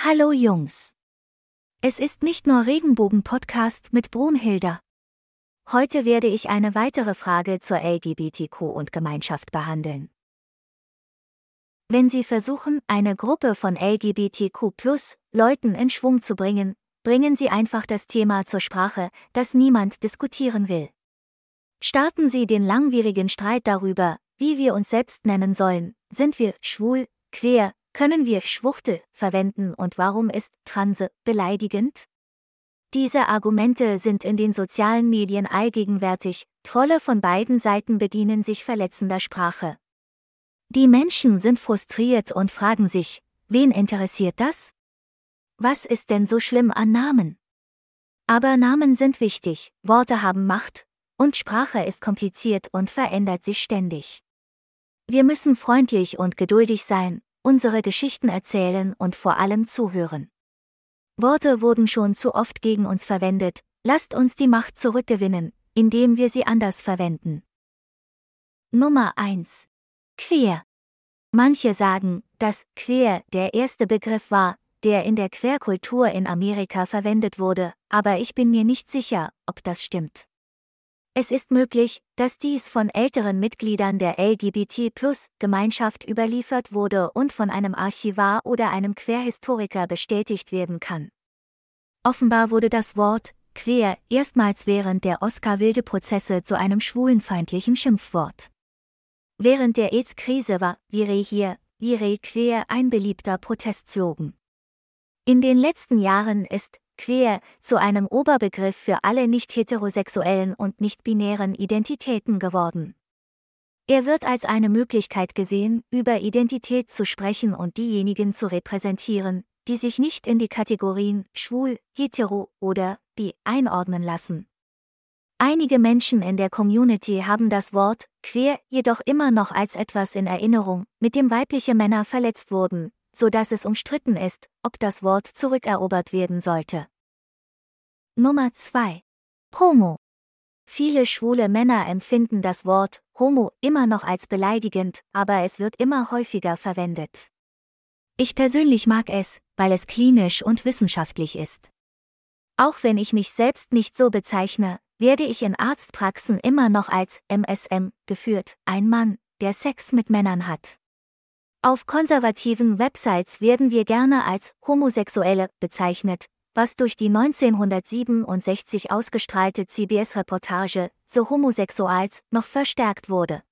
Hallo Jungs. Es ist nicht nur Regenbogen-Podcast mit Brunhilda. Heute werde ich eine weitere Frage zur LGBTQ und Gemeinschaft behandeln. Wenn Sie versuchen, eine Gruppe von LGBTQ Leuten in Schwung zu bringen, bringen Sie einfach das Thema zur Sprache, das niemand diskutieren will. Starten Sie den langwierigen Streit darüber, wie wir uns selbst nennen sollen, sind wir schwul, queer, können wir Schwuchtel verwenden und warum ist Transe beleidigend? Diese Argumente sind in den sozialen Medien allgegenwärtig, Trolle von beiden Seiten bedienen sich verletzender Sprache. Die Menschen sind frustriert und fragen sich, wen interessiert das? Was ist denn so schlimm an Namen? Aber Namen sind wichtig, Worte haben Macht, und Sprache ist kompliziert und verändert sich ständig. Wir müssen freundlich und geduldig sein, unsere Geschichten erzählen und vor allem zuhören. Worte wurden schon zu oft gegen uns verwendet, lasst uns die Macht zurückgewinnen, indem wir sie anders verwenden. Nummer 1. Queer. Manche sagen, dass queer der erste Begriff war, der in der Queerkultur in Amerika verwendet wurde, aber ich bin mir nicht sicher, ob das stimmt. Es ist möglich, dass dies von älteren Mitgliedern der LGBT-Plus-Gemeinschaft überliefert wurde und von einem Archivar oder einem Querhistoriker bestätigt werden kann. Offenbar wurde das Wort queer erstmals während der Oscar-Wilde-Prozesse zu einem schwulenfeindlichen Schimpfwort. Während der AIDS-Krise war Vire hier, Vire queer ein beliebter Protestslogan. In den letzten Jahren ist queer zu einem Oberbegriff für alle nicht heterosexuellen und nicht-binären Identitäten geworden. Er wird als eine Möglichkeit gesehen, über Identität zu sprechen und diejenigen zu repräsentieren, die sich nicht in die Kategorien schwul, hetero oder bi einordnen lassen. Einige Menschen in der Community haben das Wort queer jedoch immer noch als etwas in Erinnerung, mit dem weibliche Männer verletzt wurden, so dass es umstritten ist, ob das Wort zurückerobert werden sollte. Nummer 2. Homo. Viele schwule Männer empfinden das Wort Homo immer noch als beleidigend, aber es wird immer häufiger verwendet. Ich persönlich mag es, weil es klinisch und wissenschaftlich ist. Auch wenn ich mich selbst nicht so bezeichne, werde ich in Arztpraxen immer noch als MSM geführt, ein Mann, der Sex mit Männern hat. Auf konservativen Websites werden wir gerne als Homosexuelle bezeichnet, was durch die 1967 ausgestrahlte CBS-Reportage So Homosexuals noch verstärkt wurde.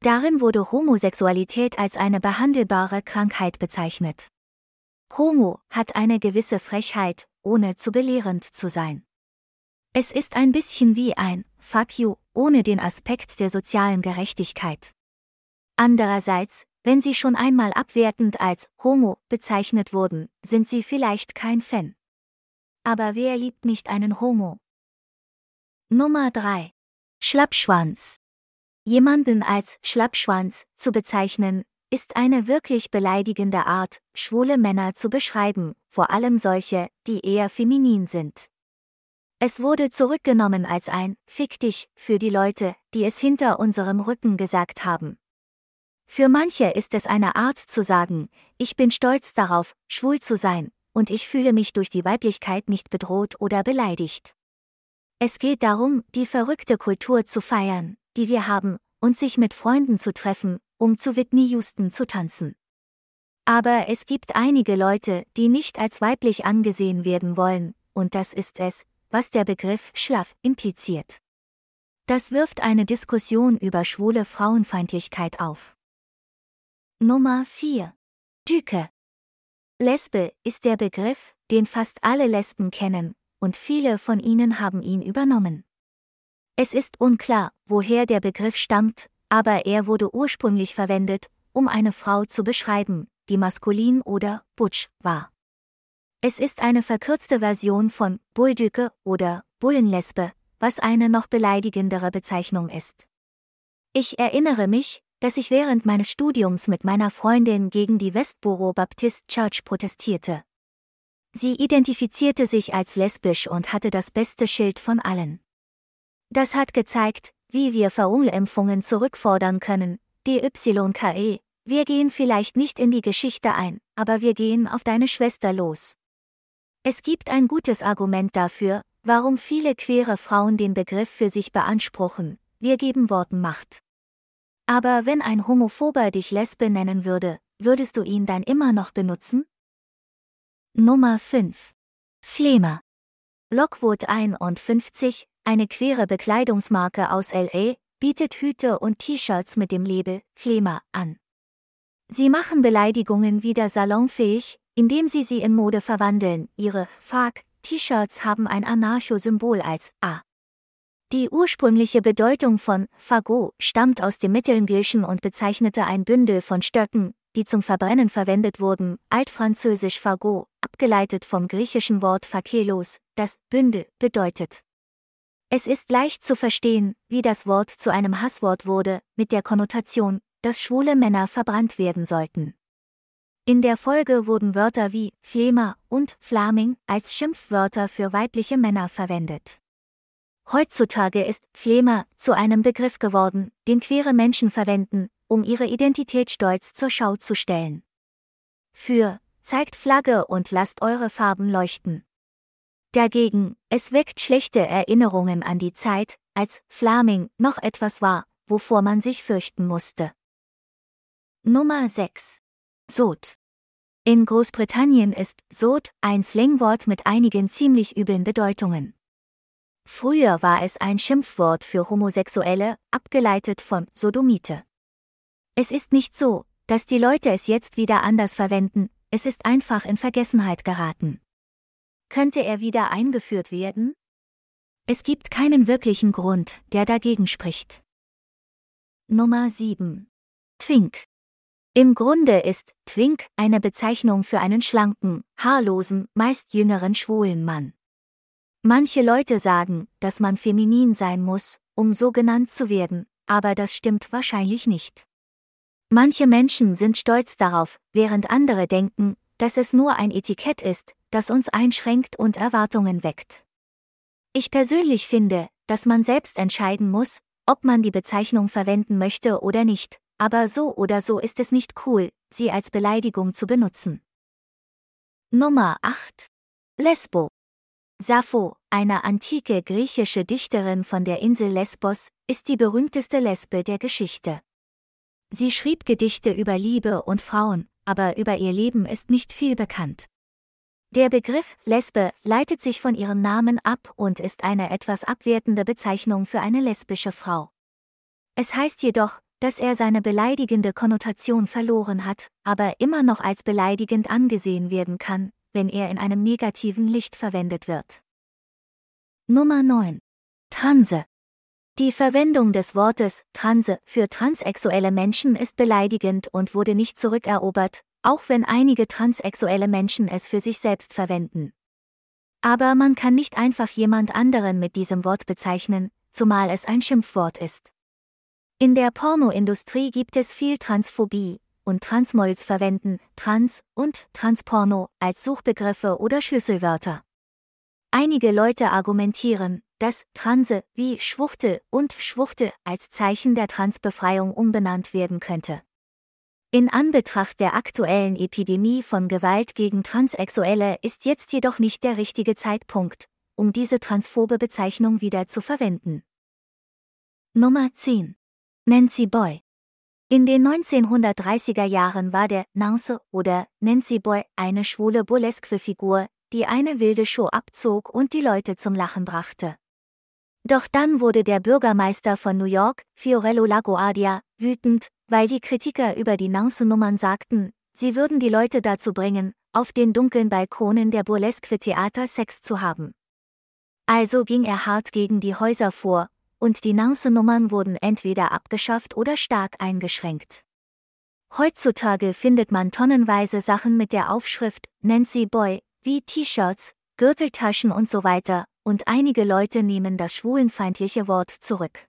Darin wurde Homosexualität als eine behandelbare Krankheit bezeichnet. Homo hat eine gewisse Frechheit, ohne zu belehrend zu sein. Es ist ein bisschen wie ein Fuck you, ohne den Aspekt der sozialen Gerechtigkeit. Andererseits, wenn sie schon einmal abwertend als Homo bezeichnet wurden, sind sie vielleicht kein Fan. Aber wer liebt nicht einen Homo? Nummer 3. Schlappschwanz. Jemanden als Schlappschwanz zu bezeichnen, ist eine wirklich beleidigende Art, schwule Männer zu beschreiben, vor allem solche, die eher feminin sind. Es wurde zurückgenommen als ein Fick dich für die Leute, die es hinter unserem Rücken gesagt haben. Für manche ist es eine Art zu sagen, ich bin stolz darauf, schwul zu sein, und ich fühle mich durch die Weiblichkeit nicht bedroht oder beleidigt. Es geht darum, die verrückte Kultur zu feiern, die wir haben, und sich mit Freunden zu treffen, um zu Whitney Houston zu tanzen. Aber es gibt einige Leute, die nicht als weiblich angesehen werden wollen, und das ist es, was der Begriff schlaff impliziert. Das wirft eine Diskussion über schwule Frauenfeindlichkeit auf. Nummer 4. Düke. Lesbe ist der Begriff, den fast alle Lesben kennen, und viele von ihnen haben ihn übernommen. Es ist unklar, woher der Begriff stammt, aber er wurde ursprünglich verwendet, um eine Frau zu beschreiben, die maskulin oder butch war. Es ist eine verkürzte Version von Bulldücke oder Bullenlesbe, was eine noch beleidigendere Bezeichnung ist. Ich erinnere mich, dass ich während meines Studiums mit meiner Freundin gegen die Westboro Baptist Church protestierte. Sie identifizierte sich als lesbisch und hatte das beste Schild von allen. Das hat gezeigt, wie wir Verunglimpfungen zurückfordern können, DYKE, Wir gehen vielleicht nicht in die Geschichte ein, aber wir gehen auf deine Schwester los. Es gibt ein gutes Argument dafür, warum viele queere Frauen den Begriff für sich beanspruchen, wir geben Worten Macht. Aber wenn ein Homophober dich Lesbe nennen würde, würdest du ihn dann immer noch benutzen? Nummer 5. Flemer. Lockwood 51, eine queere Bekleidungsmarke aus LA, bietet Hüte und T-Shirts mit dem Label Flemer an. Sie machen Beleidigungen wieder salonfähig, indem sie sie in Mode verwandeln. Ihre Fag-T-Shirts haben ein Anarcho-Symbol als A. Die ursprüngliche Bedeutung von Fagot stammt aus dem Mittelenglischen und bezeichnete ein Bündel von Stöcken, die zum Verbrennen verwendet wurden, altfranzösisch Fagot, abgeleitet vom griechischen Wort Phakelos, das Bündel bedeutet. Es ist leicht zu verstehen, wie das Wort zu einem Hasswort wurde, mit der Konnotation, dass schwule Männer verbrannt werden sollten. In der Folge wurden Wörter wie Flema und Flaming als Schimpfwörter für weibliche Männer verwendet. Heutzutage ist Flema zu einem Begriff geworden, den queere Menschen verwenden, um ihre Identität stolz zur Schau zu stellen. Für zeigt Flagge und lasst eure Farben leuchten. Dagegen, es weckt schlechte Erinnerungen an die Zeit, als Flaming noch etwas war, wovor man sich fürchten musste. Nummer 6. Sod. In Großbritannien ist Sod ein Slangwort mit einigen ziemlich üblen Bedeutungen. Früher war es ein Schimpfwort für Homosexuelle, abgeleitet von Sodomite. Es ist nicht so, dass die Leute es jetzt wieder anders verwenden, es ist einfach in Vergessenheit geraten. Könnte er wieder eingeführt werden? Es gibt keinen wirklichen Grund, der dagegen spricht. Nummer 7. Twink. Im Grunde ist Twink eine Bezeichnung für einen schlanken, haarlosen, meist jüngeren schwulen Mann. Manche Leute sagen, dass man feminin sein muss, um so genannt zu werden, aber das stimmt wahrscheinlich nicht. Manche Menschen sind stolz darauf, während andere denken, dass es nur ein Etikett ist, das uns einschränkt und Erwartungen weckt. Ich persönlich finde, dass man selbst entscheiden muss, ob man die Bezeichnung verwenden möchte oder nicht, aber so oder so ist es nicht cool, sie als Beleidigung zu benutzen. Nummer 8. Lesbo. Sappho, eine antike griechische Dichterin von der Insel Lesbos, ist die berühmteste Lesbe der Geschichte. Sie schrieb Gedichte über Liebe und Frauen, aber über ihr Leben ist nicht viel bekannt. Der Begriff Lesbe leitet sich von ihrem Namen ab und ist eine etwas abwertende Bezeichnung für eine lesbische Frau. Es heißt jedoch, dass er seine beleidigende Konnotation verloren hat, aber immer noch als beleidigend angesehen werden kann, wenn er in einem negativen Licht verwendet wird. Nummer 9. Transe. Die Verwendung des Wortes Transe für transsexuelle Menschen ist beleidigend und wurde nicht zurückerobert, auch wenn einige transsexuelle Menschen es für sich selbst verwenden. Aber man kann nicht einfach jemand anderen mit diesem Wort bezeichnen, zumal es ein Schimpfwort ist. In der Pornoindustrie gibt es viel Transphobie, und Transmolls verwenden Trans und Transporno als Suchbegriffe oder Schlüsselwörter. Einige Leute argumentieren, dass Transe wie Schwuchtel und Schwuchtel als Zeichen der Transbefreiung umbenannt werden könnte. In Anbetracht der aktuellen Epidemie von Gewalt gegen Transsexuelle ist jetzt jedoch nicht der richtige Zeitpunkt, um diese transphobe Bezeichnung wieder zu verwenden. Nummer 10 Nancy Boy. In den 1930er Jahren war der Nance oder Nancy Boy eine schwule Burlesque-Figur, die eine wilde Show abzog und die Leute zum Lachen brachte. Doch dann wurde der Bürgermeister von New York, Fiorello Laguardia, wütend, weil die Kritiker über die Nance-Nummern sagten, sie würden die Leute dazu bringen, auf den dunklen Balkonen der Burlesque-Theater Sex zu haben. Also ging er hart gegen die Häuser vor und die Nance-Nummern wurden entweder abgeschafft oder stark eingeschränkt. Heutzutage findet man tonnenweise Sachen mit der Aufschrift Nancy Boy, wie T-Shirts, Gürteltaschen und so weiter, und einige Leute nehmen das schwulenfeindliche Wort zurück.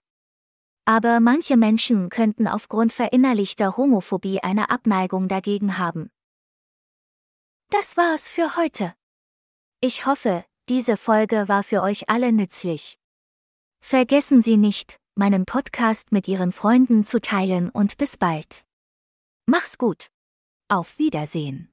Aber manche Menschen könnten aufgrund verinnerlichter Homophobie eine Abneigung dagegen haben. Das war's für heute. Ich hoffe, diese Folge war für euch alle nützlich. Vergessen Sie nicht, meinen Podcast mit Ihren Freunden zu teilen und bis bald. Mach's gut. Auf Wiedersehen.